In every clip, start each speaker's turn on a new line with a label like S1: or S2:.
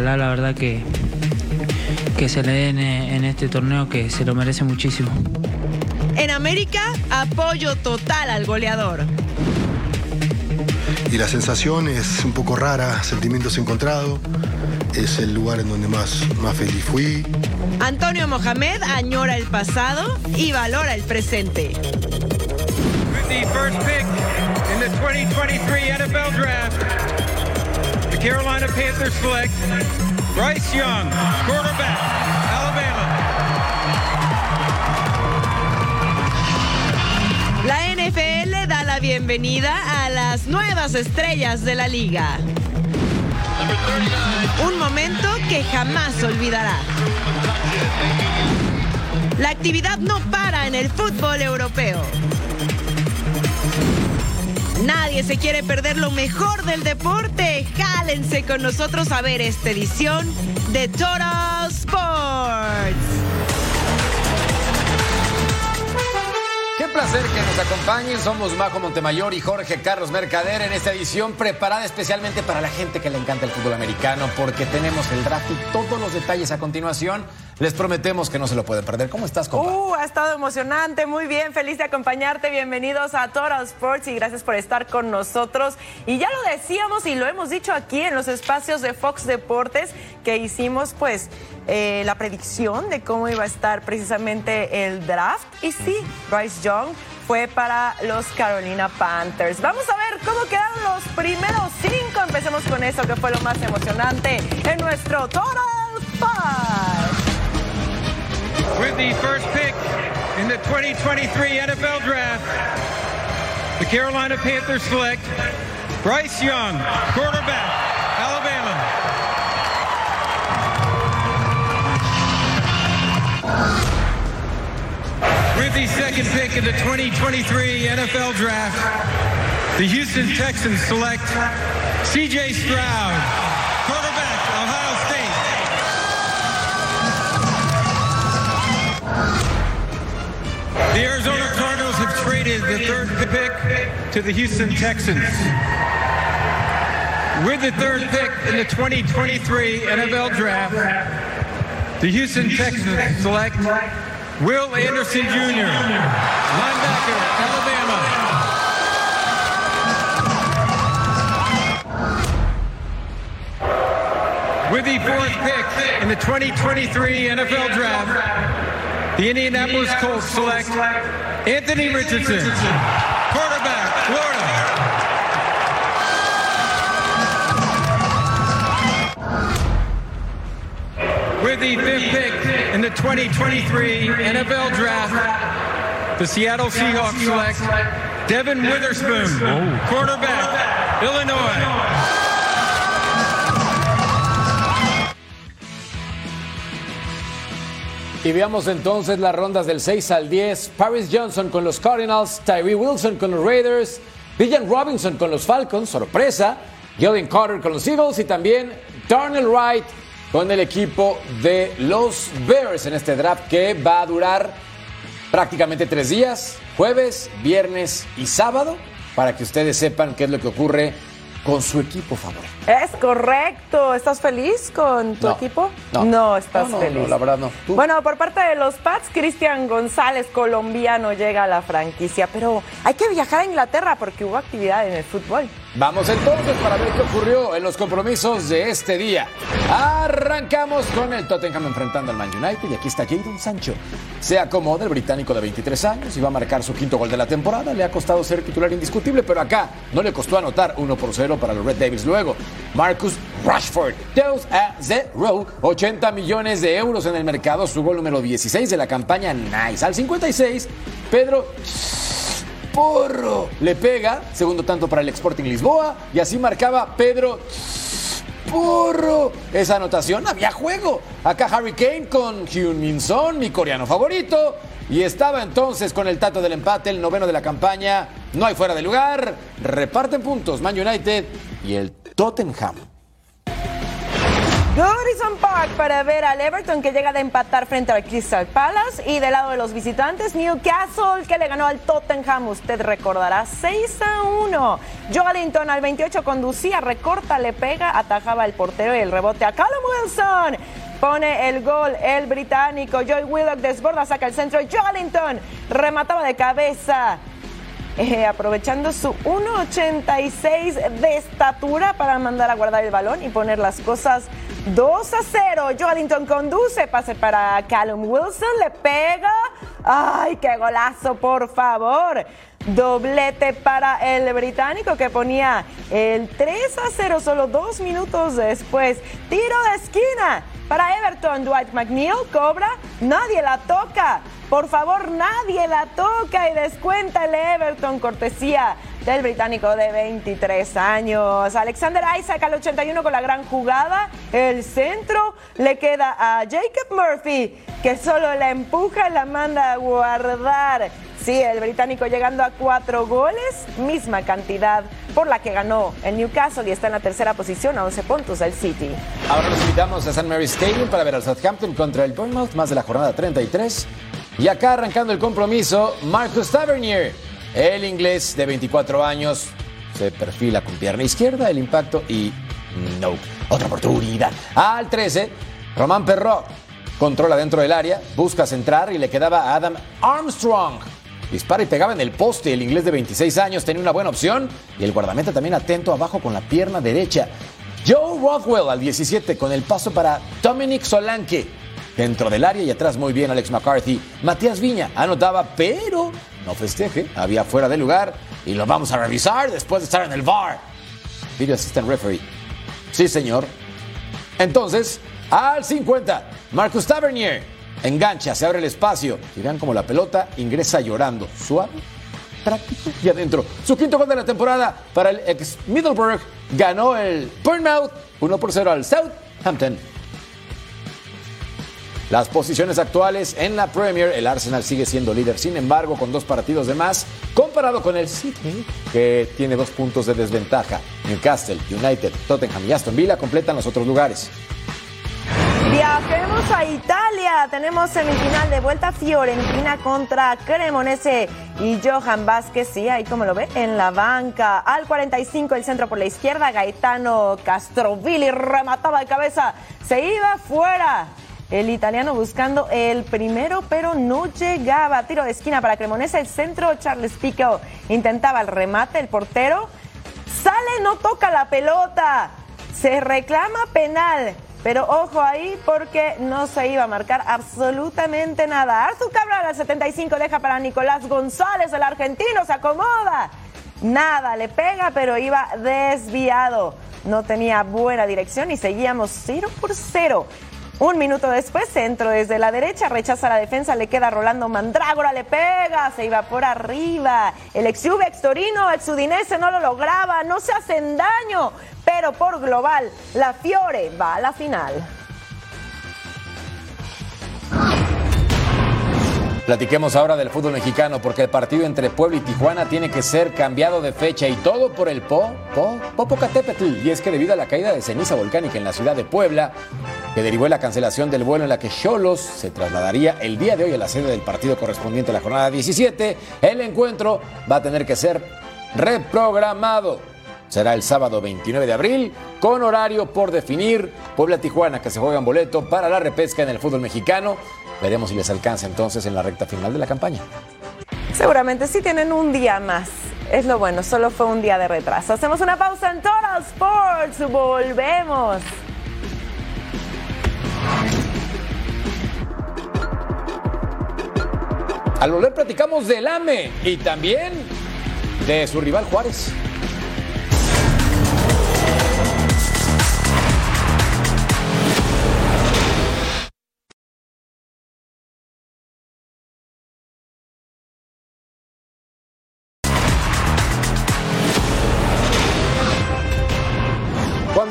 S1: ojalá la verdad que, que se le den en este torneo que se lo merece muchísimo.
S2: En América, apoyo total al goleador.
S3: Y la sensación es un poco rara, sentimientos encontrados. Es el lugar en donde más, más feliz fui.
S2: Antonio Mohamed añora el pasado y valora el presente.
S4: the first pick in the 2023 NFL Draft, Carolina Panthers select Bryce Young, quarterback, Alabama.
S2: La NFL da la bienvenida a las nuevas estrellas de la liga. Un momento que jamás olvidará. La actividad no para en el fútbol europeo. Nadie se quiere perder lo mejor del deporte. Jálense con nosotros a ver esta edición de Total Sports.
S5: Qué placer que nos acompañen. Somos Majo Montemayor y Jorge Carlos Mercader en esta edición preparada especialmente para la gente que le encanta el fútbol americano porque tenemos el draft y todos los detalles a continuación. Les prometemos que no se lo pueden perder. ¿Cómo estás, compa?
S6: Uh, ha estado emocionante, muy bien, feliz de acompañarte. Bienvenidos a Total Sports y gracias por estar con nosotros. Y ya lo decíamos y lo hemos dicho aquí en los espacios de Fox Deportes que hicimos pues eh, la predicción de cómo iba a estar precisamente el draft. Y sí, Bryce Young fue para los Carolina Panthers. Vamos a ver cómo quedaron los primeros cinco. Empecemos con eso que fue lo más emocionante en nuestro Total Sports.
S4: With the first pick in the 2023 NFL Draft, the Carolina Panthers select Bryce Young, quarterback, Alabama. With the second pick in the 2023 NFL Draft, the Houston Texans select CJ Stroud, The Arizona Cardinals have traded the third pick to the Houston Texans. With the third pick in the 2023 NFL Draft, the Houston Texans select Will Anderson Jr., linebacker, Alabama. With the fourth pick in the 2023 NFL Draft, the Indianapolis Colts select Anthony Richardson, quarterback, Florida. With the fifth pick in the 2023 NFL Draft, the Seattle Seahawks select Devin Witherspoon, quarterback, Illinois.
S5: Y veamos entonces las rondas del 6 al 10. Paris Johnson con los Cardinals, Tyree Wilson con los Raiders, Villan Robinson con los Falcons, sorpresa, Jalen Carter con los Eagles y también Darnell Wright con el equipo de los Bears en este draft que va a durar prácticamente tres días, jueves, viernes y sábado, para que ustedes sepan qué es lo que ocurre con su equipo favorito.
S6: Es correcto. ¿Estás feliz con tu
S5: No.
S6: equipo?
S5: No.
S6: estás
S5: No, no,
S6: feliz.
S5: no, la verdad no. ¿Tú?
S6: Bueno, por parte de los Pats, Cristian González, colombiano, llega a la franquicia. Pero hay que viajar a Inglaterra porque hubo actividad en el fútbol.
S5: Vamos entonces para ver qué ocurrió en los compromisos de este día. Arrancamos con el Tottenham enfrentando al Man United y aquí está Jadon Sancho. Se acomoda el británico de 23 años y va a marcar su quinto gol de la temporada. Le ha costado ser titular indiscutible, pero acá no le costó anotar 1 por 0 para los Red Devils. Luego, Marcus Rashford, 2 a 0, 80 millones de euros en el mercado, su gol número 16 de la campaña Nice. Al 56, Pedro Porro le pega, segundo tanto para el Sporting Lisboa, y así marcaba Pedro Porro. Esa anotación había juego. Acá Harry Kane con Hyun Min Son, mi coreano favorito. Y estaba entonces con el tato del empate, el noveno de la campaña. No hay fuera de lugar. Reparten puntos Man United y el Tottenham.
S6: Horizon Park para ver al Everton que llega de empatar frente al Crystal Palace y del lado de los visitantes Newcastle que le ganó al Tottenham, usted recordará 6 a 1. Joelinton al 28 conducía, recorta, le pega, atajaba el portero y el rebote a Callum Wilson. Pone el gol el británico. Joy Willock desborda, saca el centro. Joelinton remataba de cabeza. Eh, aprovechando su 1.86 de estatura para mandar a guardar el balón y poner las cosas 2 a 0. Joelinton conduce, pase para Callum Wilson, le pega. ¡Ay, qué golazo, por favor! Doblete para el británico que ponía el 3 a 0 solo dos minutos después. Tiro de esquina para Everton. Dwight McNeil cobra, nadie la toca. Por favor, nadie la toca y descuenta el Everton cortesía del británico de 23 años. Alexander Isaac al 81 con la gran jugada. El centro le queda a Jacob Murphy, que solo la empuja y la manda a guardar. Sí, el británico llegando a cuatro goles, misma cantidad por la que ganó el Newcastle y está en la tercera posición a 11 puntos del City.
S5: Ahora nos invitamos a St. Mary's Stadium para ver al Southampton contra el Bournemouth, más de la jornada 33. Y acá arrancando el compromiso, Marcus Tavernier, el inglés de 24 años, se perfila con pierna izquierda, el impacto y no, otra oportunidad. Al 13, Román Perrot controla dentro del área, busca centrar y le quedaba a Adam Armstrong. Dispara y pegaba en el poste. El inglés de 26 años tenía una buena opción y el guardameta también atento abajo con la pierna derecha. Joe Rothwell al 17 con el paso para Dominic Solanke. Dentro del área y atrás muy bien Alex McCarthy. Matías Viña anotaba, pero no festeje. Había fuera de lugar y lo vamos a revisar después de estar en el VAR. Video Assistant Referee. Sí, señor. Entonces, al 50, Marcus Tavernier Engancha, se abre el espacio y vean como la pelota ingresa llorando. Suave, práctico y adentro. Su quinto gol de la temporada para el ex Middleburg. Ganó el Bournemouth 1 por 0 al Southampton. Las posiciones actuales en la Premier, el Arsenal sigue siendo líder, sin embargo, con dos partidos de más, comparado con el City, que tiene dos puntos de desventaja. Newcastle, United, Tottenham y Aston Villa completan los otros lugares.
S6: Viajemos a Italia. Tenemos semifinal de vuelta Fiorentina contra Cremonese y Johan Vázquez, sí, ahí como lo ve, en la banca. Al 45 el centro por la izquierda, Gaetano Castrovilli remataba de cabeza, se iba fuera. El italiano buscando el primero, pero no llegaba. Tiro de esquina para Cremonese, el centro, Charles Pico intentaba el remate, el portero sale, no toca la pelota. Se reclama penal. Pero ojo ahí porque no se iba a marcar absolutamente nada. Arthur Cabral al 75 deja para Nicolás González, el argentino, se acomoda. Nada, le pega, pero iba desviado. No tenía buena dirección y seguíamos 0 por 0. Un minuto después, centro desde la derecha, rechaza la defensa, le queda Rolando Mandrágora, le pega, se iba por arriba. El ex Juve, ex Torino, ex Udinese no lo lograba, no se hacen daño, pero por global, la Fiore va a la final.
S5: Platiquemos ahora del fútbol mexicano porque el partido entre Puebla y Tijuana tiene que ser cambiado de fecha y todo por el Po, Po, Popocatépetl. Y es que debido a la caída de ceniza volcánica en la ciudad de Puebla, que derivó en la cancelación del vuelo en la que Cholos se trasladaría el día de hoy a la sede del partido correspondiente a la jornada 17, el encuentro va a tener que ser reprogramado. Será el sábado 29 de abril, con horario por definir. Puebla-Tijuana, que se juega en boleto para la repesca en el fútbol mexicano. Veremos si les alcanza entonces en la recta final de la campaña.
S6: Seguramente sí tienen un día más. Es lo bueno, solo fue un día de retraso. Hacemos una pausa en Total Sports. Volvemos.
S5: Al volver platicamos del AME y también de su rival Juárez.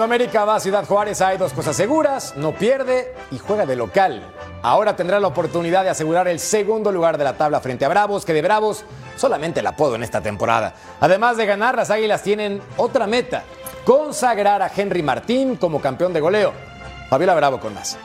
S5: América va a Ciudad Juárez hay dos cosas seguras, no pierde y juega de local. Ahora tendrá la oportunidad de asegurar el segundo lugar de la tabla frente a Bravos, que de Bravos solamente la apodo en esta temporada. Además de ganar, las Águilas tienen otra meta, consagrar a Henry Martín como campeón de goleo. Fabiola Bravo con más.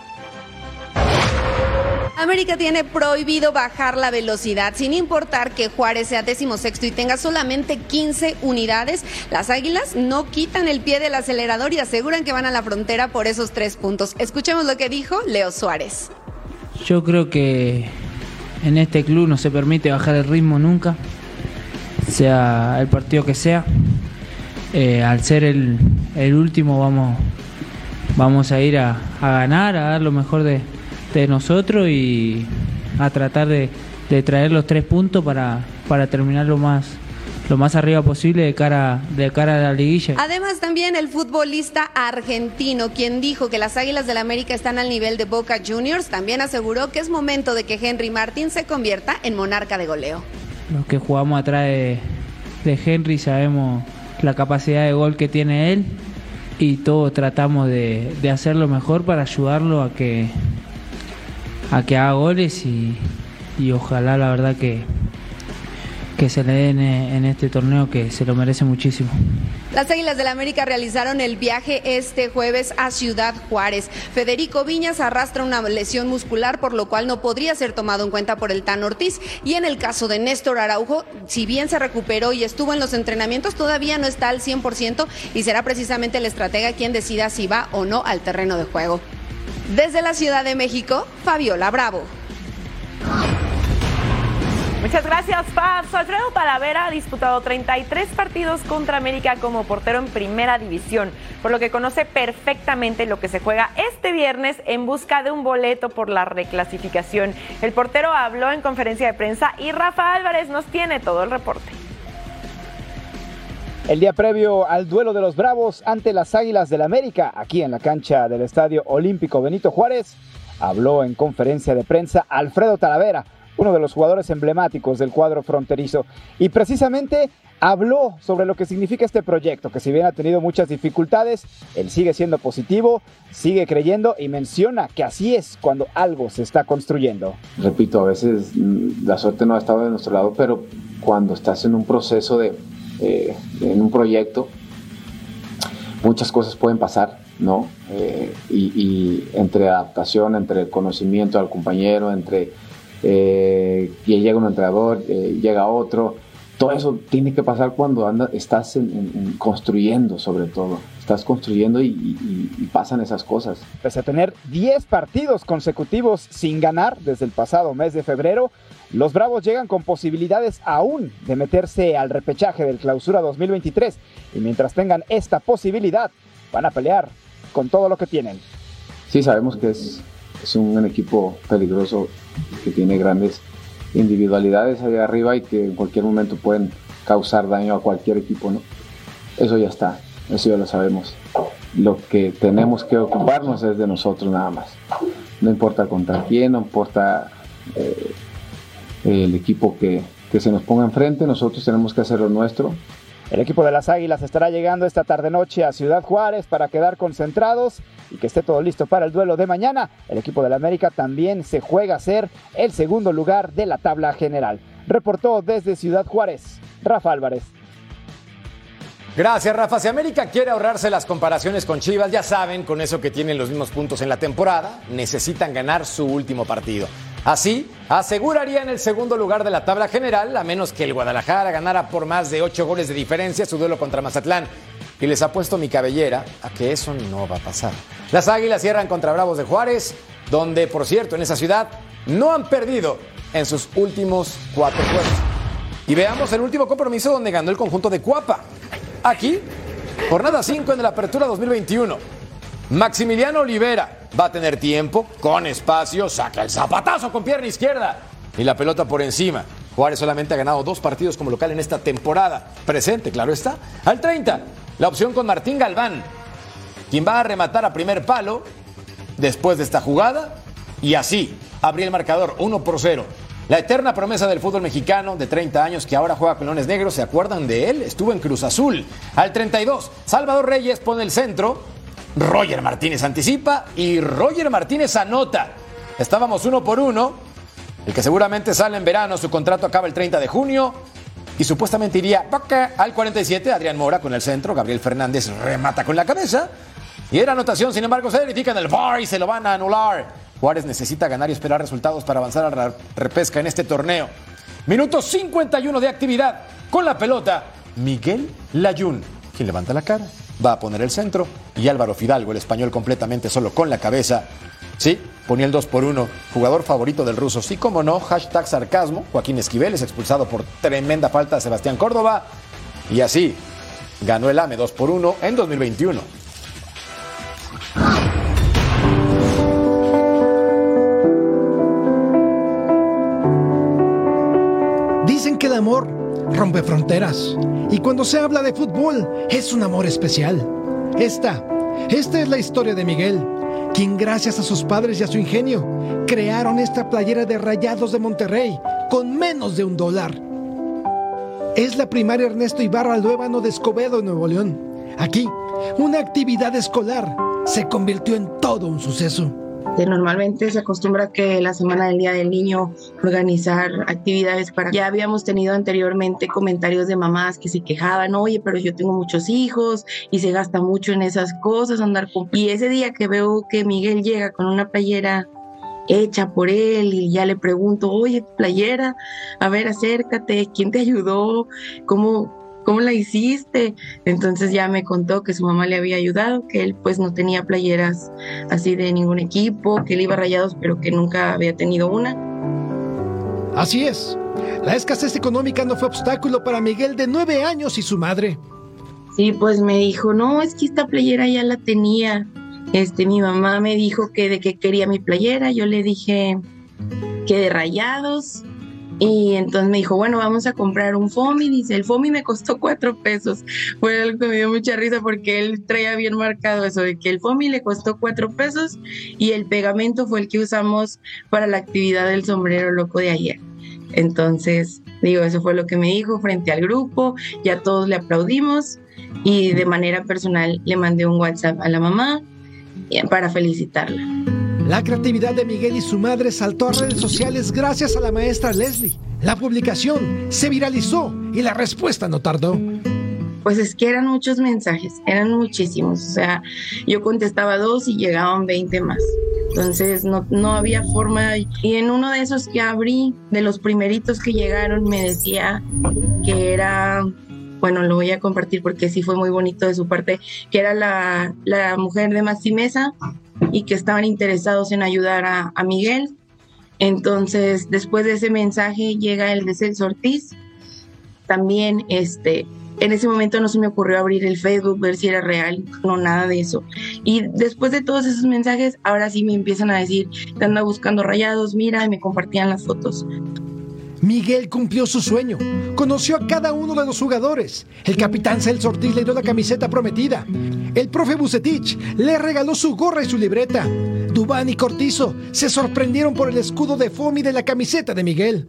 S7: América tiene prohibido bajar la velocidad, sin importar que Juárez sea decimosexto y tenga solamente 15 unidades. Las Águilas no quitan el pie del acelerador y aseguran que van a la frontera por esos tres puntos. Escuchemos lo que dijo Leo Suárez.
S1: Yo creo que en este club no se permite bajar el ritmo nunca, sea el partido que sea. Eh, al ser el, último vamos, vamos a ir a, a ganar, a dar lo mejor de, de nosotros y a tratar de, de traer los tres puntos para, para terminar lo más, lo más arriba posible de cara, de cara a la liguilla.
S7: Además, también el futbolista argentino, quien dijo que las Águilas del América están al nivel de Boca Juniors, también aseguró que es momento de que Henry Martín se convierta en monarca de goleo.
S1: Los que jugamos atrás de, de Henry sabemos la capacidad de gol que tiene él y todos tratamos de, de hacerlo mejor para ayudarlo a que, a que haga goles y, y ojalá la verdad que, que se le den en este torneo que se lo merece muchísimo.
S7: Las Águilas del América realizaron el viaje este jueves a Ciudad Juárez. Federico Viñas arrastra una lesión muscular, por lo cual no podría ser tomado en cuenta por el Tan Ortiz. Y en el caso de Néstor Araujo, si bien se recuperó y estuvo en los entrenamientos, todavía no está al 100% y será precisamente el estratega quien decida si va o no al terreno de juego. Desde la Ciudad de México, Fabiola Bravo.
S6: Muchas gracias, Fabs. Alfredo Talavera ha disputado 33 partidos contra América como portero en primera división, por lo que conoce perfectamente lo que se juega este viernes en busca de un boleto por la reclasificación. El portero habló en conferencia de prensa y Rafa Álvarez nos tiene todo el reporte.
S8: El día previo al duelo de los Bravos ante las Águilas del América, aquí en la cancha del Estadio Olímpico Benito Juárez, habló en conferencia de prensa Alfredo Talavera uno de los jugadores emblemáticos del cuadro fronterizo. Y precisamente habló sobre lo que significa este proyecto, que si bien ha tenido muchas dificultades, él sigue siendo positivo, sigue creyendo y menciona que así es cuando algo se está construyendo.
S9: Repito, a veces la suerte no ha estado de nuestro lado, pero cuando estás en un proceso de, eh, en un proyecto, muchas cosas pueden pasar, ¿no? Eh, y, y entre adaptación, entre el conocimiento al compañero, entre eh, y llega un entrenador, eh, llega otro. Todo eso tiene que pasar cuando anda, estás en, en, construyendo sobre todo. Estás construyendo y, y, y, pasan esas cosas.
S8: Pese a tener 10 partidos consecutivos sin ganar desde el pasado mes de febrero, los Bravos llegan con posibilidades aún de meterse al repechaje del Clausura 2023. Y mientras tengan esta posibilidad, van a pelear con todo lo que tienen.
S9: Sí, sabemos que es, un equipo peligroso que tiene grandes individualidades ahí arriba y que en cualquier momento pueden causar daño a cualquier equipo, ¿no? Eso ya está, eso ya lo sabemos. Lo que tenemos que ocuparnos es de nosotros nada más. No importa contra quién, no importa eh, el equipo que, que se nos ponga enfrente, nosotros tenemos que hacer lo nuestro.
S8: El equipo de las Águilas estará llegando esta tarde-noche a Ciudad Juárez para quedar concentrados y que esté todo listo para el duelo de mañana. El equipo de la América también se juega a ser el segundo lugar de la tabla general. Reportó desde Ciudad Juárez, Rafa Álvarez.
S5: Gracias, Rafa. Si América quiere ahorrarse las comparaciones con Chivas, ya saben, con eso que tienen los mismos puntos en la temporada, necesitan ganar su último partido. Así, asegurarían el segundo lugar de la tabla general, a menos que el Guadalajara ganara por más de ocho goles de diferencia su duelo contra Mazatlán. Y les apuesto mi cabellera a que eso no va a pasar. Las Águilas cierran contra Bravos de Juárez, donde, por cierto, en esa ciudad no han perdido en sus últimos cuatro juegos. Y veamos el último compromiso donde ganó el conjunto de Cuapa. Aquí, jornada 5 en la apertura 2021. Maximiliano Olivera va a tener tiempo, con espacio, saca el zapatazo con pierna izquierda y la pelota por encima. Juárez solamente ha ganado dos partidos como local en esta temporada. Presente, claro está. Al 30, la opción con Martín Galván, quien va a rematar a primer palo después de esta jugada y así abrir el marcador 1 por 0. La eterna promesa del fútbol mexicano de 30 años que ahora juega con Leones Negros, ¿se acuerdan de él? Estuvo en Cruz Azul. Al 32, Salvador Reyes pone el centro, Roger Martínez anticipa y Roger Martínez anota. Estábamos uno por uno. El que seguramente sale en verano, su contrato acaba el 30 de junio. Y supuestamente iría al 47, Adrián Mora con el centro, Gabriel Fernández remata con la cabeza. Y era anotación, sin embargo, se verifica en el VAR y se lo van a anular. Juárez necesita ganar y esperar resultados para avanzar a la repesca en este torneo. Minuto 51 de actividad. Con la pelota, Miguel Layún, quien levanta la cara, va a poner el centro. Y Álvaro Fidalgo, el español completamente solo con la cabeza. Sí, ponía el 2 por 1, jugador favorito del ruso. Sí, como no, hashtag sarcasmo. Joaquín Esquivel es expulsado por tremenda falta de Sebastián Córdoba. Y así, ganó el AME 2 por 1 en 2021.
S10: Dicen que el amor rompe fronteras. Y cuando se habla de fútbol, es un amor especial. Esta, esta es la historia de Miguel, quien gracias a sus padres y a su ingenio, crearon esta playera de Rayados de Monterrey con menos de un dólar. Es la primaria Ernesto Ibarra Luébano de Escobedo, Nuevo León. Aquí, una actividad escolar se convirtió en todo un suceso.
S11: Normalmente se acostumbra que la Semana del Día del Niño organizar actividades para... Ya habíamos tenido anteriormente comentarios de mamás que se quejaban, oye, pero yo tengo muchos hijos y se gasta mucho en esas cosas, andar con... Y ese día que veo que Miguel llega con una playera hecha por él y ya le pregunto, oye, playera, a ver, acércate, ¿quién te ayudó? ¿Cómo, ¿cómo la hiciste? Entonces ya me contó que su mamá le había ayudado, que él pues no tenía playeras así de ningún equipo, que él iba rayados, pero que nunca había tenido una.
S10: Así es. La escasez económica no fue obstáculo para Miguel de nueve años y su madre.
S11: Sí, pues me dijo, no, es que esta playera ya la tenía. Este, mi mamá me dijo que de qué quería mi playera, yo le dije que de rayados, y entonces me dijo, bueno, vamos a comprar un FOMI. Dice, el FOMI me costó cuatro pesos. Fue algo que me dio mucha risa porque él traía bien marcado eso de que el FOMI le costó cuatro pesos y el pegamento fue el que usamos para la actividad del sombrero loco de ayer. Entonces, digo, eso fue lo que me dijo frente al grupo. Ya todos le aplaudimos y de manera personal le mandé un WhatsApp a la mamá para felicitarla.
S10: La creatividad de Miguel y su madre saltó a redes sociales gracias a la maestra Leslie. La publicación se viralizó y la respuesta no tardó.
S11: Pues es que eran muchos mensajes, eran muchísimos. O sea, yo contestaba dos y llegaban 20 más. Entonces no, no había forma. Y en uno de esos que abrí, de los primeritos que llegaron, me decía que era bueno, lo voy a compartir porque sí fue muy bonito de su parte, que era la, la mujer de Maximesa y que estaban interesados en ayudar a, Miguel. Entonces, después de ese mensaje llega el de Celso Ortiz. También, este, en ese momento no se me ocurrió abrir el Facebook, ver si era real, no, nada de eso. Y después de todos esos mensajes, ahora sí me empiezan a decir que anda buscando rayados, mira, y me compartían las fotos.
S10: Miguel cumplió su sueño. Conoció a cada uno de los jugadores. El capitán Celso Ortiz le dio la camiseta prometida. El profe Bucetich le regaló su gorra y su libreta. Dubán y Cortizo se sorprendieron por el escudo de Fomi de la camiseta de Miguel.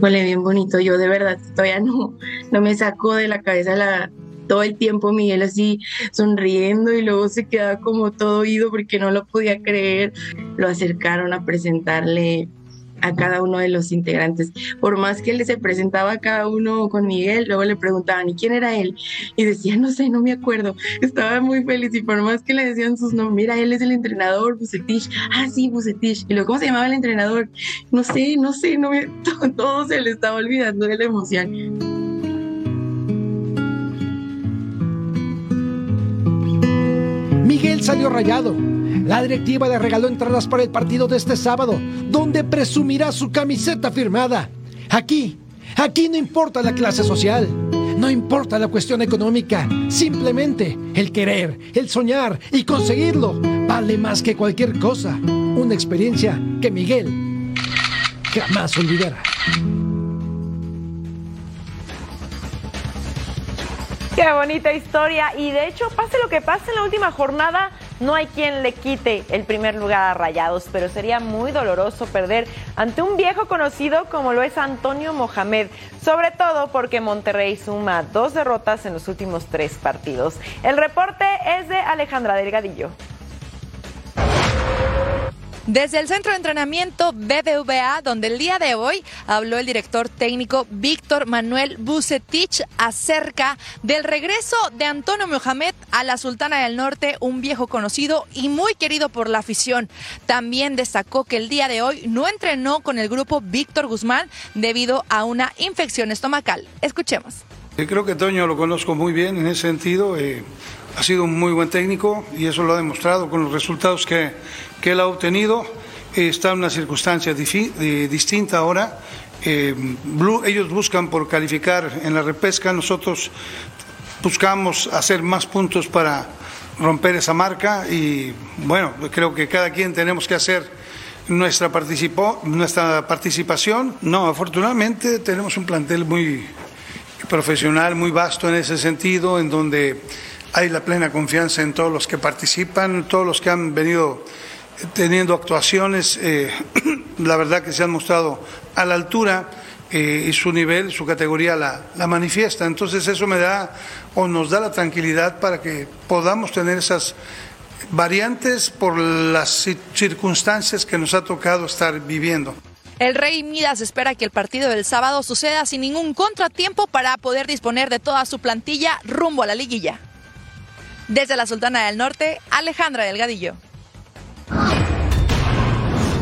S11: Huele bien bonito. Yo de verdad todavía no, no me sacó de la cabeza todo el tiempo Miguel así sonriendo y luego se quedaba como todo oído porque no lo podía creer. Lo acercaron a presentarle a cada uno de los integrantes. Por más que él se presentaba a cada uno con Miguel, luego le preguntaban, ¿y quién era él? Y decía, no sé, no me acuerdo. Estaba muy feliz y por más que le decían sus nombres, mira, él es el entrenador, Bucetich. Ah, sí, Bucetich. Y luego, ¿cómo se llamaba el entrenador? No sé, no sé, no me... todo se le estaba olvidando de la emoción.
S10: Miguel salió rayado la directiva le regaló entradas para el partido de este sábado, donde presumirá su camiseta firmada. Aquí, aquí no importa la clase social, no importa la cuestión económica, simplemente el querer, el soñar y conseguirlo vale más que cualquier cosa. Una experiencia que Miguel jamás olvidará.
S6: Qué bonita historia. Y de hecho, pase lo que pase en la última jornada, no hay quien le quite el primer lugar a Rayados, pero sería muy doloroso perder ante un viejo conocido como lo es Antonio Mohamed, sobre todo porque Monterrey suma dos derrotas en los últimos tres partidos. El reporte es de Alejandra Delgadillo.
S12: Desde el centro de entrenamiento BBVA, donde el día de hoy habló el director técnico Víctor Manuel Bucetich acerca del regreso de Antonio Mohamed a la Sultana del Norte, un viejo conocido y muy querido por la afición. También destacó que el día de hoy no entrenó con el grupo Víctor Guzmán debido a una infección estomacal. Escuchemos.
S13: Eh, creo que Toño lo conozco muy bien en ese sentido. Eh, ha sido un muy buen técnico y eso lo ha demostrado con los resultados que, que él ha obtenido. Eh, está en una circunstancia distinta ahora. ellos buscan por calificar en la repesca, nosotros buscamos hacer más puntos para romper esa marca y bueno, creo que cada quien tenemos que hacer nuestra, participó, nuestra participación. No, afortunadamente tenemos un plantel muy, profesional muy vasto en ese sentido, en donde hay la plena confianza en todos los que participan, todos los que han venido teniendo actuaciones, eh, la verdad que se han mostrado a la altura eh, y su nivel, su categoría la, la, manifiesta. Entonces eso me da o nos da la tranquilidad para que podamos tener esas variantes por las circunstancias que nos ha tocado estar viviendo.
S12: El Rey Midas espera que el partido del sábado suceda sin ningún contratiempo para poder disponer de toda su plantilla rumbo a la liguilla. Desde la Sultana del Norte, Alejandra Delgadillo.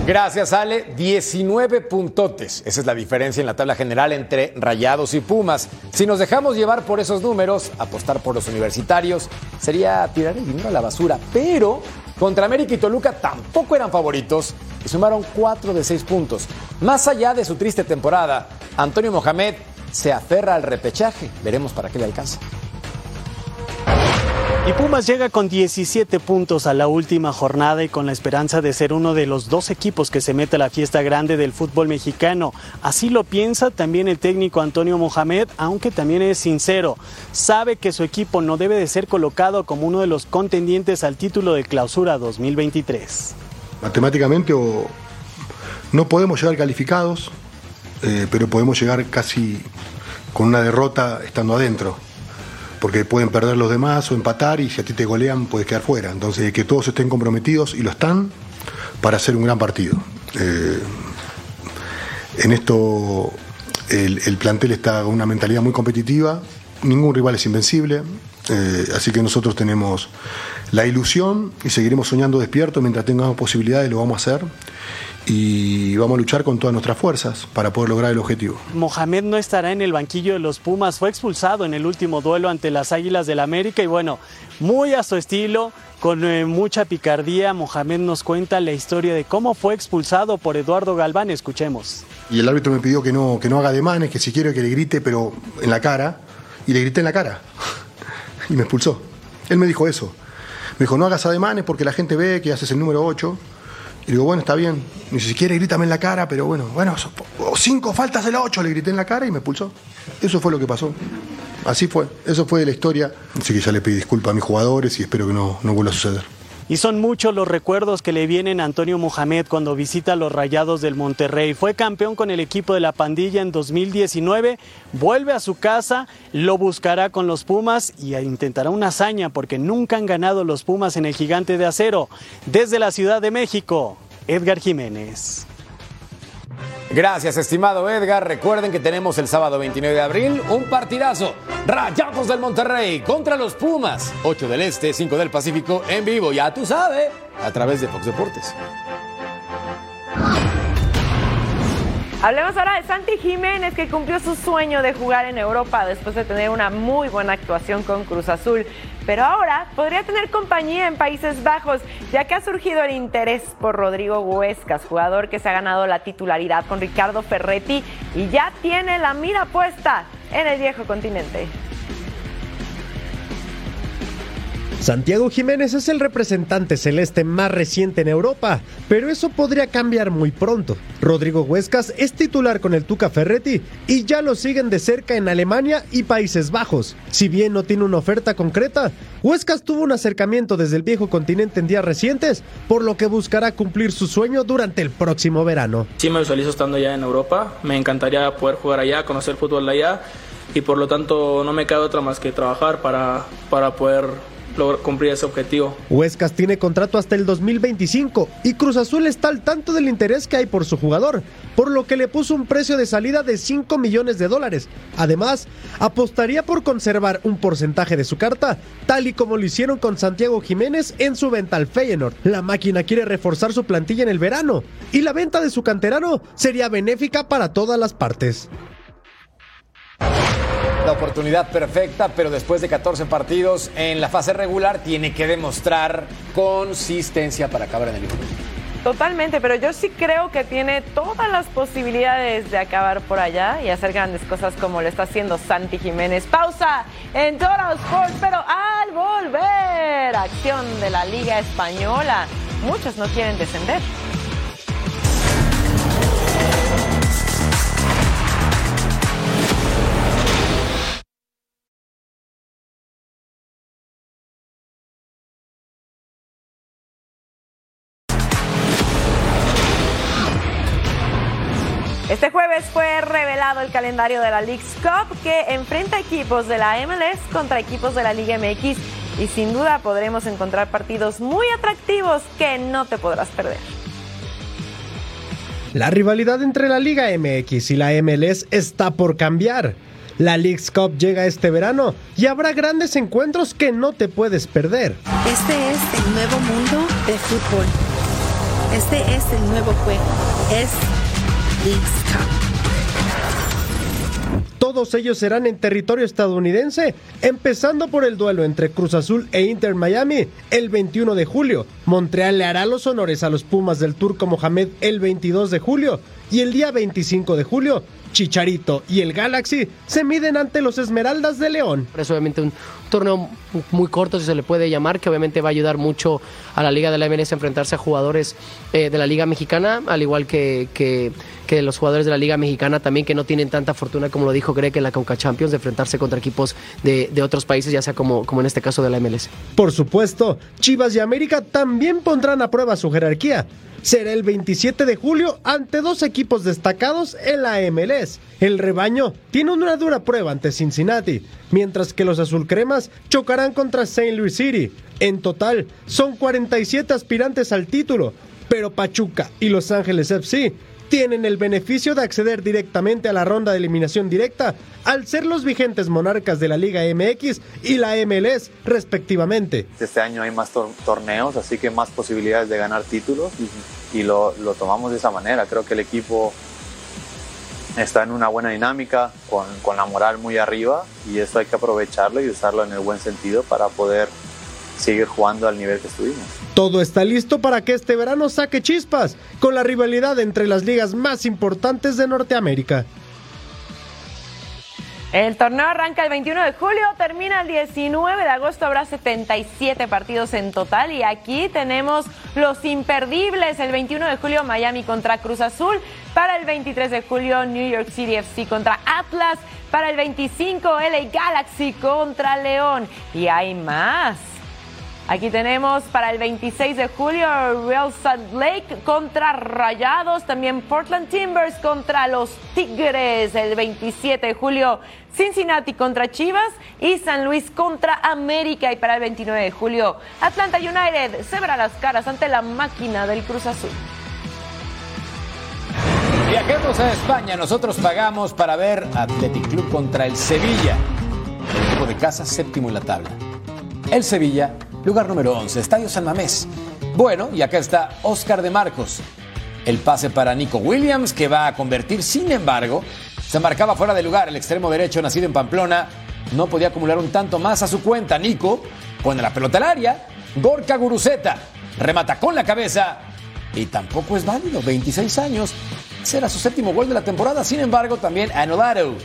S5: Gracias, Ale. 19 puntotes. Esa es la diferencia en la tabla general entre Rayados y Pumas. Si nos dejamos llevar por esos números, apostar por los universitarios sería tirar el dinero a la basura. Pero contra América y Toluca tampoco eran favoritos y sumaron 4 de 6 puntos. Más allá de su triste temporada, Antonio Mohamed se aferra al repechaje. Veremos para qué le alcanza.
S14: Y Pumas llega con 17 puntos a la última jornada y con la esperanza de ser uno de los dos equipos que se mete a la fiesta grande del fútbol mexicano. Así lo piensa también el técnico Antonio Mohamed, aunque también es sincero. Sabe que su equipo no debe de ser colocado como uno de los contendientes al título de clausura 2023
S3: matemáticamente no podemos llegar calificados, eh, pero podemos llegar casi con una derrota estando adentro, porque pueden perder los demás o empatar y si a ti te golean puedes quedar fuera. Entonces que todos estén comprometidos y lo están para hacer un gran partido. Eh, en esto el, plantel está con una mentalidad muy competitiva, ningún rival es invencible, eh, así que nosotros tenemos la ilusión y seguiremos soñando despierto mientras tengamos posibilidades, lo vamos a hacer y vamos a luchar con todas nuestras fuerzas para poder lograr el objetivo.
S14: Mohamed no estará en el banquillo de los Pumas, fue expulsado en el último duelo ante las Águilas del América y bueno, muy a su estilo, con eh, mucha picardía, Mohamed nos cuenta la historia de cómo fue expulsado por Eduardo Galván, escuchemos.
S3: Y el árbitro me pidió que no, que no haga demanes, que si quiere que le grite, pero en la cara, y le grité en la cara, y me expulsó. Él me dijo eso. Me dijo, no hagas ademanes porque la gente ve que haces el número 8. Y digo, bueno, está bien. Ni siquiera grítame en la cara, pero bueno, bueno, cinco faltas del 8, le grité en la cara y me expulsó. Eso fue lo que pasó. Así fue. Eso fue de la historia. Así que ya le pedí disculpas a mis jugadores y espero que no, no vuelva a suceder.
S14: Y son muchos los recuerdos que le vienen a Antonio Mohamed cuando visita los Rayados del Monterrey. Fue campeón con el equipo de la pandilla en 2019, vuelve a su casa, lo buscará con los Pumas y intentará una hazaña porque nunca han ganado los Pumas en el gigante de acero. Desde la Ciudad de México, Edgar Jiménez.
S5: Gracias, estimado Edgar. Recuerden que tenemos el sábado 29 de abril un partidazo. Rayados del Monterrey contra los Pumas. 8 del Este, 5 del Pacífico en vivo, ya tú sabes, a través de Fox Deportes.
S6: Hablemos ahora de Santi Jiménez, que cumplió su sueño de jugar en Europa después de tener una muy buena actuación con Cruz Azul. Pero ahora podría tener compañía en Países Bajos, ya que ha surgido el interés por Rodrigo Huescas, jugador que se ha ganado la titularidad con Ricardo Ferretti y ya tiene la mira puesta en el viejo continente.
S15: Santiago Jiménez es el representante celeste más reciente en Europa, pero eso podría cambiar muy pronto. Rodrigo Huescas es titular con el Tuca Ferretti y ya lo siguen de cerca en Alemania y Países Bajos. Si bien no tiene una oferta concreta, Huescas tuvo un acercamiento desde el viejo continente en días recientes, por lo que buscará cumplir su sueño durante el próximo verano.
S16: Sí me visualizo estando ya en Europa, me encantaría poder jugar allá, conocer fútbol allá y por lo tanto no me queda otra más que trabajar para, para poder cumplir ese objetivo.
S15: Huescas tiene contrato hasta el 2025 y Cruz Azul está al tanto del interés que hay por su jugador, por lo que le puso un precio de salida de 5 millones de dólares. Además, apostaría por conservar un porcentaje de su carta, tal y como lo hicieron con Santiago Jiménez en su venta al Feyenoord. La máquina quiere reforzar su plantilla en el verano y la venta de su canterano sería benéfica para todas las partes.
S5: La oportunidad perfecta, pero después de 14 partidos en la fase regular tiene que demostrar consistencia para acabar en el equipo.
S6: Totalmente, pero yo sí creo que tiene todas las posibilidades de acabar por allá y hacer grandes cosas como lo está haciendo Santi Jiménez. Pausa en Total Sports, pero al volver, acción de la Liga Española. Muchos no quieren descender. Revelado el calendario de la League's Cup que enfrenta equipos de la MLS contra equipos de la Liga MX y sin duda podremos encontrar partidos muy atractivos que no te podrás perder.
S15: La rivalidad entre la Liga MX y la MLS está por cambiar. La League's Cup llega este verano y habrá grandes encuentros que no te puedes perder.
S17: Este es el nuevo mundo del fútbol. Este es el nuevo juego. Es League's Cup.
S15: Todos ellos serán en territorio estadounidense, empezando por el duelo entre Cruz Azul e Inter Miami el 21 de julio. Montreal le hará los honores a los Pumas del Turco Mohamed el 22 de julio y el día 25 de julio Chicharito y el Galaxy se miden ante los Esmeraldas de León.
S18: Es obviamente un torneo muy corto, si se le puede llamar, que obviamente va a ayudar mucho a la Liga de la MLS a enfrentarse a jugadores eh, de la Liga Mexicana, al igual que, que, que, los jugadores de la Liga Mexicana también que no tienen tanta fortuna, como lo dijo Greg en la Conca Champions, de enfrentarse contra equipos de, de otros países, ya sea como, como en este caso de la MLS.
S15: Por supuesto, Chivas y América también pondrán a prueba su jerarquía será el 27 de julio ante dos equipos destacados en la MLS. El rebaño tiene una dura prueba ante Cincinnati, mientras que los azulcremas chocarán contra St. Louis City. En total, son 47 aspirantes al título, pero Pachuca y Los Ángeles FC tienen el beneficio de acceder directamente a la ronda de eliminación directa al ser los vigentes monarcas de la Liga MX y la MLS respectivamente.
S19: Este año hay más tor torneos, así que más posibilidades de ganar títulos y, y lo, lo, tomamos de esa manera. Creo que el equipo está en una buena dinámica, con, con la moral muy arriba y eso hay que aprovecharlo y usarlo en el buen sentido para poder seguir jugando al nivel que estuvimos.
S15: Todo está listo para que este verano saque chispas con la rivalidad entre las ligas más importantes de Norteamérica.
S6: El torneo arranca el 21 de julio, termina el 19 de agosto, habrá 77 partidos en total y aquí tenemos los imperdibles. El 21 de julio Miami contra Cruz Azul, para el 23 de julio New York City FC contra Atlas, para el 25 LA Galaxy contra León y hay más. Aquí tenemos para el 26 de julio Real Salt Lake contra Rayados, también Portland Timbers contra los Tigres, el 27 de julio Cincinnati contra Chivas y San Luis contra América y para el 29 de julio Atlanta United se verá las caras ante la máquina del Cruz Azul.
S5: Viajemos a España, nosotros pagamos para ver Athletic Club contra el Sevilla, el equipo de casa séptimo en la tabla. El Sevilla Lugar número 11, Estadio San Mamés. Bueno, y acá está Oscar de Marcos. El pase para Nico Williams, que va a convertir, sin embargo, se marcaba fuera de lugar. El extremo derecho, nacido en Pamplona, no podía acumular un tanto más a su cuenta. Nico pone la pelota al área. Gorka Guruceta remata con la cabeza y tampoco es válido. 26 años. Será su séptimo gol de la temporada. Sin embargo, también anularon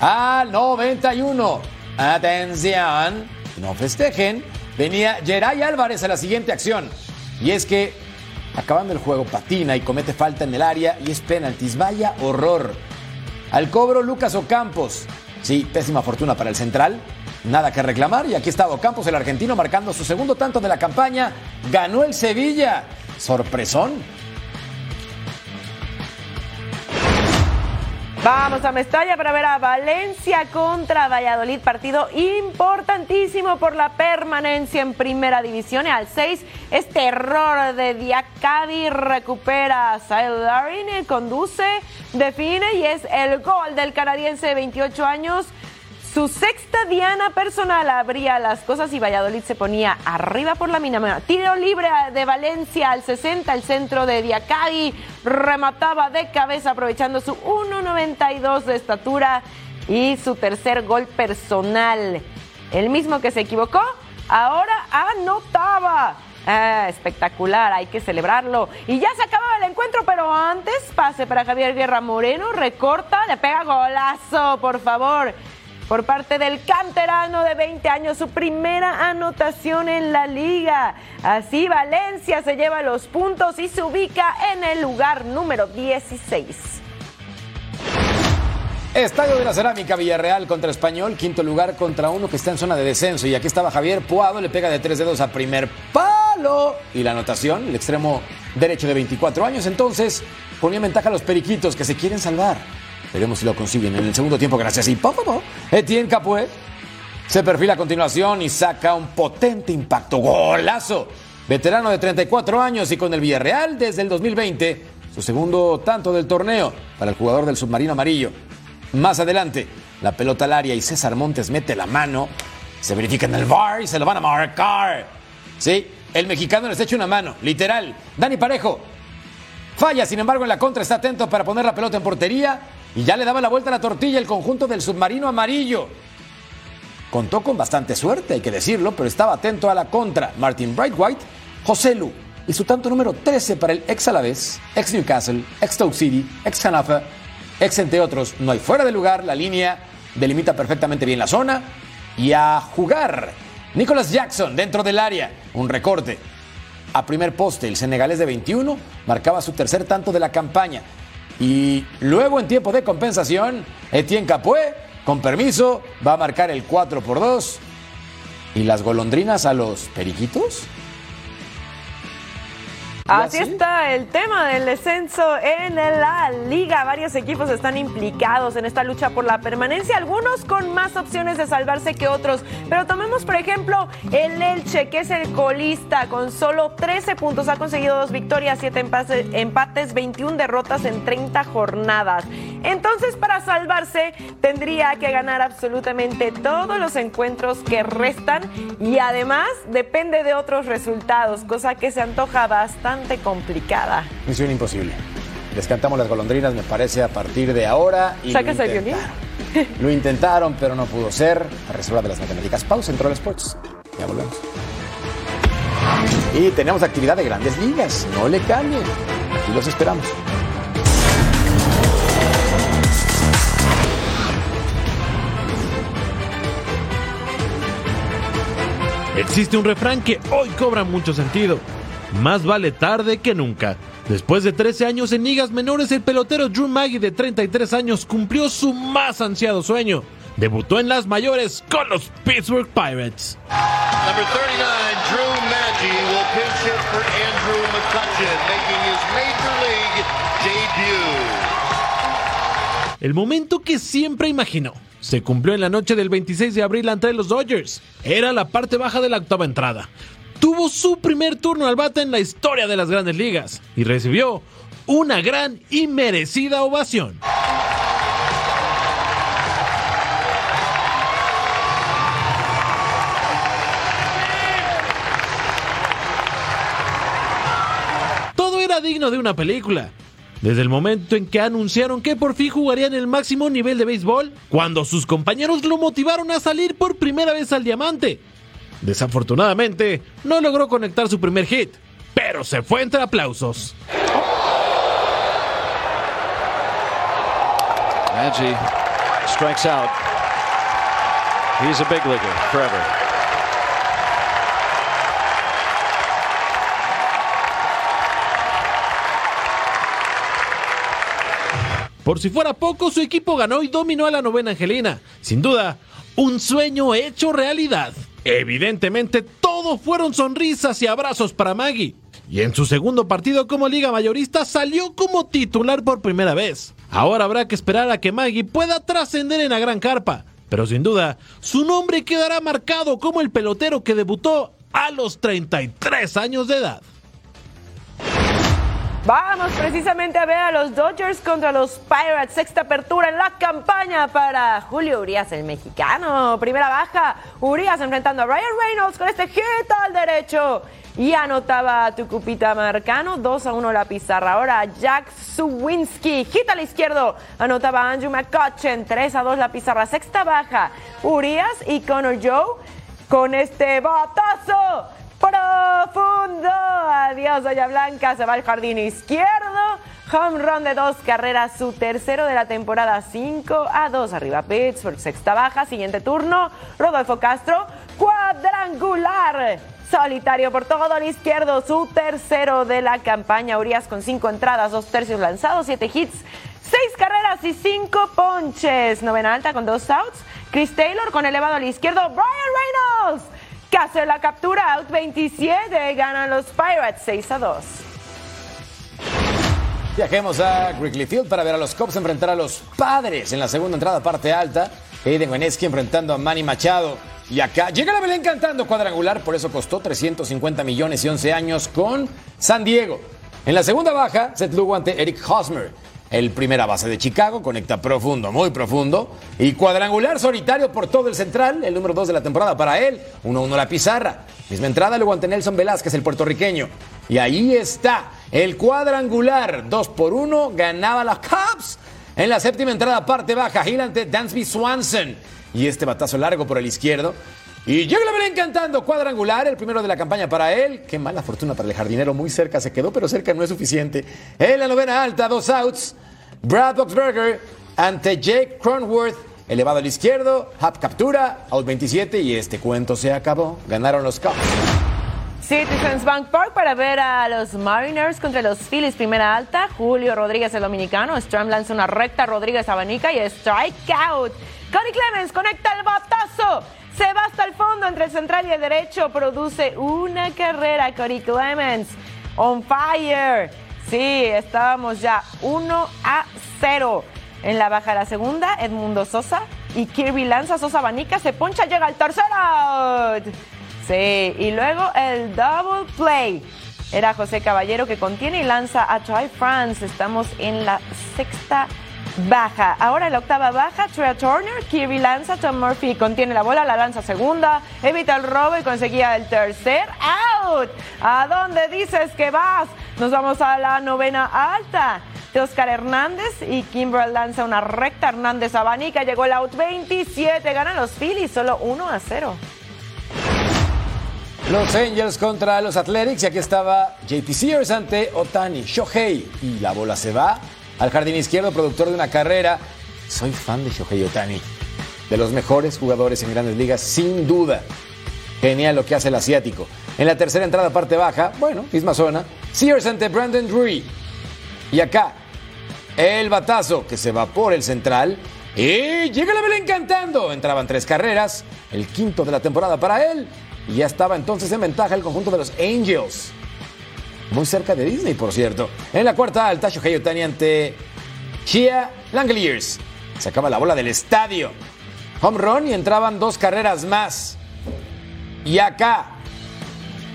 S5: al 91. Atención, no festejen venía Geray Álvarez a la siguiente acción. Y es que, acabando el juego, patina y comete falta en el área y es penaltis. Vaya horror. Al cobro, Lucas Ocampos. Sí, pésima fortuna para el central. Nada que reclamar. Y aquí está Ocampos, el argentino, marcando su segundo tanto de la campaña. Ganó el Sevilla. Sorpresón.
S6: Vamos a Mestalla para ver a Valencia contra Valladolid, partido importantísimo por la permanencia en primera división. Al 6, este error de Diacadi recupera a Sael conduce, define y es el gol del canadiense de 28 años. Su sexta diana personal abría las cosas y Valladolid se ponía arriba por la mínima. Tiro libre de Valencia al 60, el centro de Diacadi remataba de cabeza aprovechando su 1.92 de estatura y su tercer gol personal. El mismo que se equivocó, ahora anotaba. Ah, espectacular, hay que celebrarlo. Y ya se acababa el encuentro, pero antes pase para Javier Guerra Moreno, recorta, le pega golazo, por favor por parte del canterano de 20 años, su primera anotación en la liga. Así Valencia se lleva los puntos y se ubica en el lugar número 16.
S5: Estadio de la Cerámica Villarreal contra Español, quinto lugar contra uno que está en zona de descenso. Y aquí estaba Javier Puado, le pega de tres dedos a primer palo. Y la anotación, el extremo derecho de 24 años, entonces ponía ventaja a los periquitos que se quieren salvar. Veremos si lo consiguen en el segundo tiempo. Gracias. Y po, Etienne Capué se perfila a continuación y saca un potente impacto. Golazo. Veterano de 34 años y con el Villarreal desde el 2020. Su segundo tanto del torneo para el jugador del submarino amarillo. Más adelante, la pelota al área y César Montes mete la mano. Se verifica en el bar y se lo van a marcar. Sí, el mexicano les echa una mano, literal. Dani Parejo falla, sin embargo, en la contra está atento para poner la pelota en portería y ya le daba la vuelta a la tortilla el conjunto del submarino amarillo. Contó con bastante suerte, hay que decirlo, pero estaba atento a la contra. Martin Brightwhite, José Lu y su tanto número 13 para el ex Alavés, ex Newcastle, ex Stoke City, ex Hanafa, ex entre otros. No hay fuera de lugar, la línea delimita perfectamente bien la zona y a jugar. Nicholas Jackson dentro del área, un recorte. A primer poste, el senegalés de 21 marcaba su tercer tanto de la campaña. Y luego en tiempo de compensación, Etienne Capué, con permiso, va a marcar el 4 por 2. ¿Y las golondrinas a los periquitos?
S6: Así está el tema del descenso en la liga. Varios equipos están implicados en esta lucha por la permanencia, algunos con más opciones de salvarse que otros. Pero tomemos, por ejemplo, el Elche, que es el colista, con solo 13 puntos. Ha conseguido dos victorias, 7 empates, 21 derrotas en 30 jornadas. Entonces, para salvarse, tendría que ganar absolutamente todos los encuentros que restan y además depende de otros resultados, cosa que se antoja bastante complicada.
S5: Misión imposible. Descantamos las golondrinas, me parece, a partir de ahora. Y
S6: ¿Sacas el violín?
S5: Lo intentaron, pero no pudo ser. La reserva de las matemáticas. Pausa en Troll Sports. Ya volvemos. Y tenemos actividad de grandes ligas. No le cambien. Aquí los esperamos.
S20: Existe un refrán que hoy cobra mucho sentido. Más vale tarde que nunca. Después de 13 años en ligas menores, el pelotero Drew Maggie de 33 años cumplió su más ansiado sueño. Debutó en las mayores con los Pittsburgh Pirates.
S21: Number 39, Drew will pinch hit for Andrew McCutcheon, making his major league debut.
S20: El momento que siempre imaginó se cumplió en la noche del 26 de abril ante los Dodgers. Era la parte baja de la octava entrada tuvo su primer turno al bate en la historia de las grandes ligas y recibió una gran y merecida ovación. Todo era digno de una película. Desde el momento en que anunciaron que por fin jugaría en el máximo nivel de béisbol, cuando sus compañeros lo motivaron a salir por primera vez al diamante, Desafortunadamente, no logró conectar su primer hit, pero se fue entre aplausos.
S22: Strikes out. He's a big leaguer forever.
S20: Por si fuera poco, su equipo ganó y dominó a la novena Angelina. Sin duda, un sueño hecho realidad. Evidentemente, todo fueron sonrisas y abrazos para Maggie. Y en su segundo partido como liga mayorista salió como titular por primera vez. Ahora habrá que esperar a que Maggie pueda trascender en la gran carpa. Pero sin duda, su nombre quedará marcado como el pelotero que debutó a los 33 años de edad.
S6: Vamos precisamente a ver a los Dodgers contra los Pirates. Sexta apertura en la campaña para Julio Urias, el mexicano. Primera baja, Urias enfrentando a Ryan Reynolds con este hit al derecho. Y anotaba Tucupita Marcano, 2 a 1 la pizarra. Ahora Jack Suwinski, hit al izquierdo. Anotaba Andrew McCutcheon, 3 a 2 la pizarra. Sexta baja, Urias y Connor Joe con este batazo profundo. Adiós, Doña Blanca. Se va al jardín izquierdo. Home run de dos carreras, su tercero de la temporada 5 a 2. Arriba Pittsburgh, sexta baja. Siguiente turno. Rodolfo Castro, cuadrangular. Solitario por todo el izquierdo, su tercero de la campaña. Urias con cinco entradas, dos tercios lanzados, siete hits, seis carreras y cinco ponches. Novena alta con dos outs. Chris Taylor con elevado al izquierdo. Brian Reynolds que hace la captura. Out 27. Ganan los Pirates 6 a 2.
S5: Viajemos a Wrigley Field para ver a los Cubs enfrentar a los Padres en la segunda entrada, parte alta. Aiden Weneski enfrentando a Manny Machado. Y acá llega la Belén cantando cuadrangular, por eso costó 350 millones y 11 años con San Diego. En la segunda baja, Seth Lugo ante Eric Hosmer. El primera base de Chicago conecta profundo, muy profundo. Y cuadrangular solitario por todo el central, el número 2 de la temporada para él. 1-1 la pizarra. Misma entrada luego ante Nelson Velázquez, el puertorriqueño. Y ahí está, el cuadrangular. 2 por 1, ganaba la Cubs. En la séptima entrada, parte baja, Hill ante Dansby Swanson. Y este batazo largo por el izquierdo. Y llega la Belén cantando cuadrangular, el primero de la campaña para él. Qué mala fortuna para el jardinero, muy cerca se quedó, pero cerca no es suficiente. En la novena alta, dos outs. Brad Boxberger ante Jake Cronworth, elevado al izquierdo, Hap captura, out 27 y este cuento se acabó. Ganaron los Cubs.
S6: Citizens Bank Park para ver a los Mariners contra los Phillies. Primera alta, Julio Rodríguez, el dominicano. Stram lanza una recta, Rodríguez abanica y strikeout. Cody Clemens conecta el batazo. Se va hasta el fondo entre el central y el derecho. Produce una carrera. Cody Clemens on fire. Sí, estábamos ya 1 a 0. En la baja de la segunda, Edmundo Sosa y Kirby lanza. Sosa abanica, se poncha, llega al tercer out. Sí, y luego el double play. Era José Caballero que contiene y lanza a Try France. Estamos en la sexta baja. Ahora la octava baja, Trey Turner, Kirby lanza, Tom Murphy contiene la bola, la lanza segunda, evita el robo y conseguía el tercer out. ¿A dónde dices que vas? Nos vamos a la novena alta. De Oscar Hernández y Kimbrel lanza una recta. Hernández abanica, llegó el out 27. Ganan los Phillies solo 1 a 0.
S5: Los Angels contra los Athletics y aquí estaba JP Sears ante Otani, Shohei y la bola se va al jardín izquierdo, productor de una carrera. Soy fan de Shohei Otani, de los mejores jugadores en grandes ligas, sin duda. Genial lo que hace el asiático. En la tercera entrada, parte baja, bueno, misma zona. Sears ante Brandon Drury. Y acá, el batazo que se va por el central. Y llega la Belén cantando. Entraban tres carreras, el quinto de la temporada para él. Y ya estaba entonces en ventaja el conjunto de los Angels. Muy cerca de Disney, por cierto. En la cuarta alta, Shohei Otani ante Chia Langoliers. Sacaba la bola del estadio. Home run y entraban dos carreras más. Y acá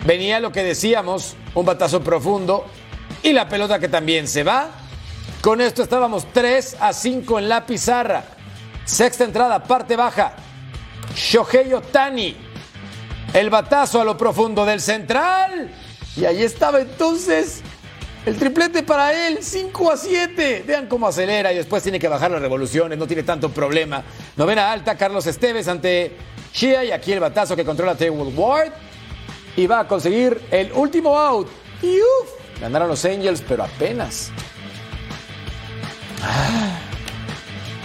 S5: venía lo que decíamos, un batazo profundo y la pelota que también se va. Con esto estábamos 3 a 5 en la pizarra. Sexta entrada, parte baja. Shohei Otani. El batazo a lo profundo del central. Y ahí estaba entonces el triplete para él, 5 a 7. Vean cómo acelera y después tiene que bajar las revoluciones, no tiene tanto problema. Novena alta, Carlos Esteves ante Shia y aquí el batazo que controla Taylor Ward. Y va a conseguir el último out. Y uff, ganaron los Angels, pero apenas.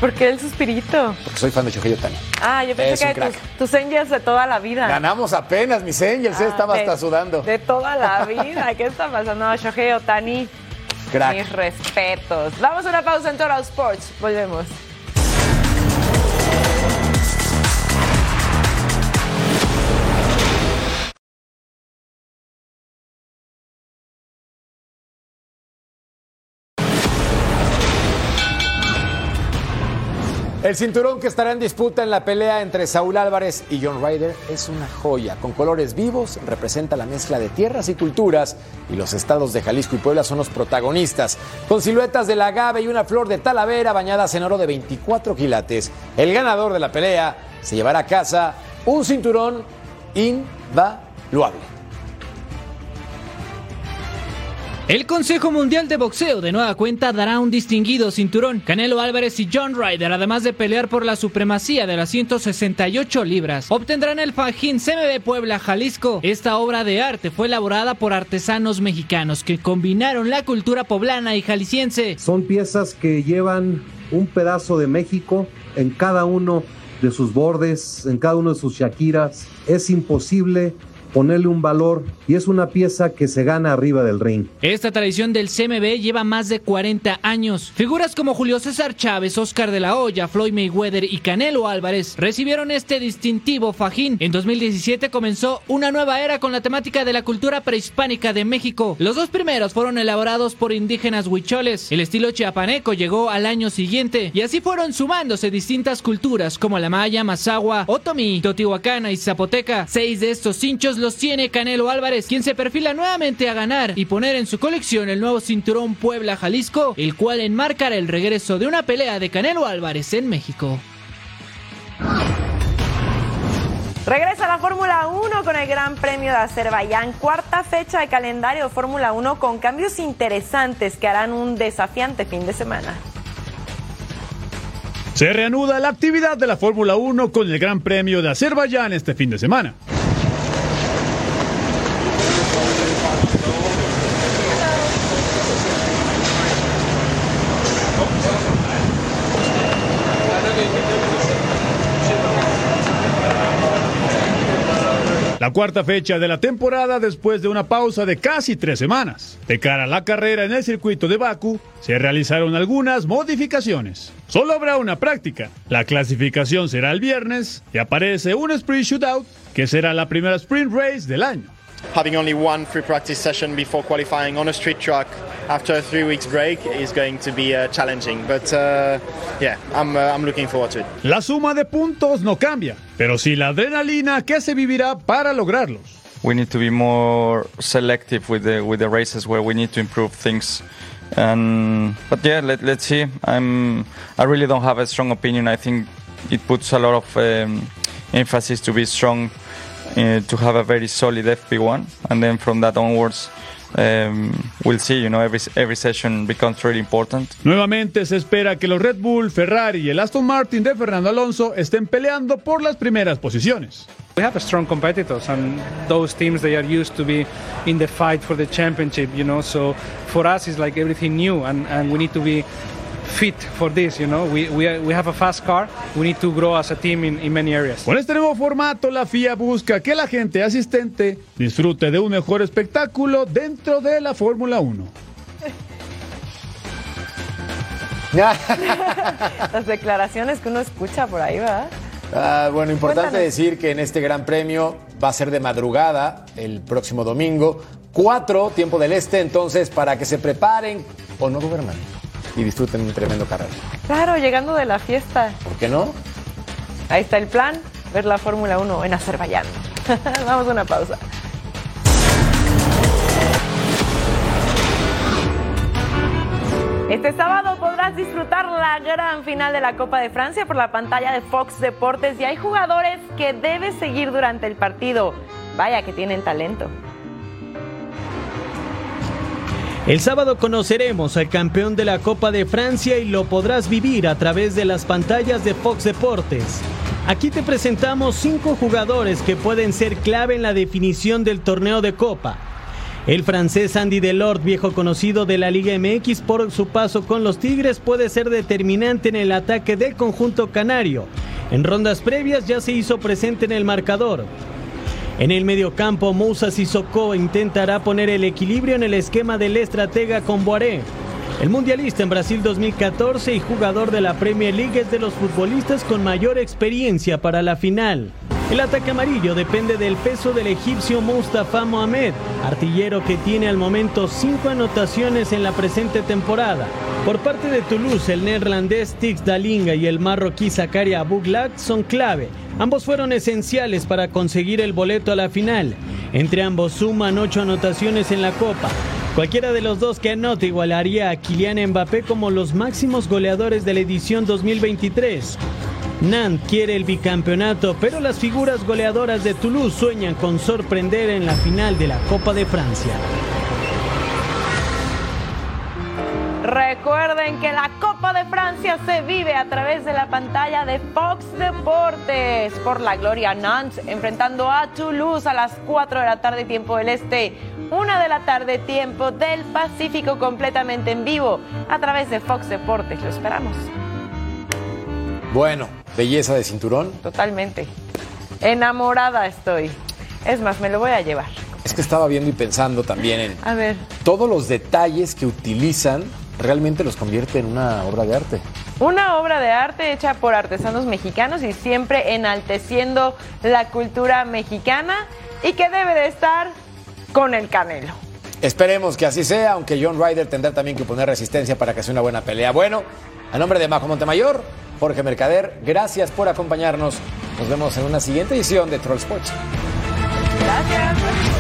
S6: ¿Por qué el suspirito?
S5: Porque soy fan de Shohei Otani.
S6: Ah, yo pensé
S5: Es
S6: que tus, tus Angels de toda la vida.
S5: Ganamos apenas, mis Angels, eh,
S6: Ah,
S5: estaba
S6: de-
S5: hasta sudando.
S6: De toda la vida. ¿Qué está pasando? Shohei Otani.
S5: Crack.
S6: Mis respetos. Vamos a una pausa en Total Sports. Volvemos.
S5: El cinturón que estará en disputa en la pelea entre Saúl Álvarez y John Ryder es una joya. Con colores vivos, representa la mezcla de tierras y culturas y los estados de Jalisco y Puebla son los protagonistas. Con siluetas de la agave y una flor de talavera bañadas en oro de 24 quilates, el ganador de la pelea se llevará a casa un cinturón invaluable.
S23: El Consejo Mundial de Boxeo de nueva cuenta dará un distinguido cinturón. Canelo Álvarez y John Ryder, además de pelear por la supremacía de las 168 libras, obtendrán el fajín CMB Puebla Jalisco. Esta obra de arte fue elaborada por artesanos mexicanos que combinaron la cultura poblana y jalisciense.
S24: Son piezas que llevan un pedazo de México en cada uno de sus bordes, en cada uno de sus shakiras. Es imposible ponerle un valor y es una pieza que se gana arriba del ring.
S23: Esta tradición del CMB lleva más de 40 años. Figuras como Julio César Chávez, Oscar de la Hoya, Floyd Mayweather y Canelo Álvarez recibieron este distintivo fajín. En 2017 comenzó una nueva era con la temática de la cultura prehispánica de México. Los dos primeros fueron elaborados por indígenas huicholes. El estilo chiapaneco llegó al año siguiente y así fueron sumándose distintas culturas como la maya, mazahua, otomí, totihuacana y zapoteca. Seis de estos cinchos los tiene Canelo Álvarez, quien se perfila nuevamente a ganar y poner en su colección el nuevo cinturón Puebla Jalisco, el cual enmarcará el regreso de una pelea de Canelo Álvarez en México.
S6: Regresa la Fórmula 1 con el Gran Premio de Azerbaiyán, cuarta fecha de calendario de Fórmula 1 con cambios interesantes que harán un desafiante fin de semana.
S25: Se reanuda la actividad de la Fórmula 1 con el Gran Premio de Azerbaiyán este fin de semana. La cuarta fecha de la temporada después de una pausa de casi tres semanas. De cara a la carrera en el circuito de Baku, se realizaron algunas modificaciones. Solo habrá una práctica. La clasificación será el viernes y aparece un sprint shootout que será la primera sprint race del año.
S26: having only one free practice session before qualifying on a street track after a three weeks break is going to be uh, challenging. But uh, yeah, I'm, uh, I'm looking forward to it.
S25: La suma de puntos no cambia, pero sí la adrenalina que se vivirá para lograrlos.
S27: we need to be more selective with the with the races where we need to improve things. And but yeah, let, let's see. I'm I really don't have a strong opinion. I think it puts a lot of um, emphasis to be strong, uh, to have a very solid FP1, and then from that onwards. Um, we'll see, you know, every, every session becomes really important.
S25: Nuevamente se espera que los Red Bull, Ferrari y el Aston Martin de Fernando Alonso estén peleando por las primeras posiciones.
S28: We have strong competitors, and those teams they are used to be in the fight for the championship. You know, so for us it's like everything new, and, and we need to be fit for this. You know, we we, we have a fast car. We need to grow as a team in, in many areas.
S25: Con este nuevo formato, la FIA busca que la gente asistente disfrute de un mejor espectáculo dentro de la Fórmula 1.
S6: Las declaraciones que uno escucha por ahí, ¿verdad?
S5: Ah, bueno, importante
S6: Cuéntanos.
S5: decir que en este gran premio va a ser de madrugada el próximo domingo, 4, tiempo del este, entonces para que se preparen o no duerman y disfruten un tremendo carrera.
S6: Claro, llegando de la fiesta.
S5: ¿Por qué no?
S6: Ahí está el plan, ver la Fórmula 1 en Azerbaiyán. Vamos a una pausa. Este sábado podrás disfrutar la gran final de la Copa de Francia por la pantalla de Fox Deportes y hay jugadores que debes seguir durante el partido. Vaya que tienen talento.
S23: El sábado conoceremos al campeón de la Copa de Francia y lo podrás vivir a través de las pantallas de Fox Deportes. Aquí te presentamos cinco jugadores que pueden ser clave en la definición del torneo de Copa. El francés Andy Delort, viejo conocido de la Liga MX por su paso con los Tigres, puede ser determinante en el ataque del conjunto canario. En rondas previas ya se hizo presente en el marcador. En el mediocampo, Moussa Sissoko intentará poner el equilibrio en el esquema del estratega con Boaré. El mundialista en Brasil 2014 y jugador de la Premier League es de los futbolistas con mayor experiencia para la final.
S14: El ataque amarillo depende del peso del egipcio Mustafa Mohamed, artillero que tiene al momento cinco anotaciones en la presente temporada. Por parte de Toulouse, el neerlandés Tix Dalinga y el marroquí Zakaria Bouglak son clave. Ambos fueron esenciales para conseguir el boleto a la final. Entre ambos suman ocho anotaciones en la Copa. Cualquiera de los dos que anote igualaría a Kylian Mbappé como los máximos goleadores de la edición 2023. Nantes quiere el bicampeonato, pero las figuras goleadoras de Toulouse sueñan con sorprender en la final de la Copa de Francia.
S6: Recuerden que la Copa de Francia se vive a través de la pantalla de Fox Deportes por la Gloria Nantes enfrentando a Toulouse a las 4 de la tarde tiempo del Este, 1 de la tarde tiempo del Pacífico completamente en vivo a través de Fox Deportes. Lo esperamos.
S5: Bueno, belleza de cinturón.
S6: Totalmente. Enamorada estoy. Es más, me lo voy a llevar.
S5: Es que estaba viendo y pensando también en
S6: A ver.
S5: todos los detalles que utilizan, realmente los convierte en una obra de arte.
S6: Una obra de arte hecha por artesanos mexicanos y siempre enalteciendo la cultura mexicana y que debe de estar con el canelo.
S5: Esperemos que así sea, aunque John Ryder tendrá también que poner resistencia para que sea una buena pelea. Bueno, a nombre de Majo Montemayor, Jorge Mercader, gracias por acompañarnos. Nos vemos en una siguiente edición de Troll Sports.
S6: Gracias.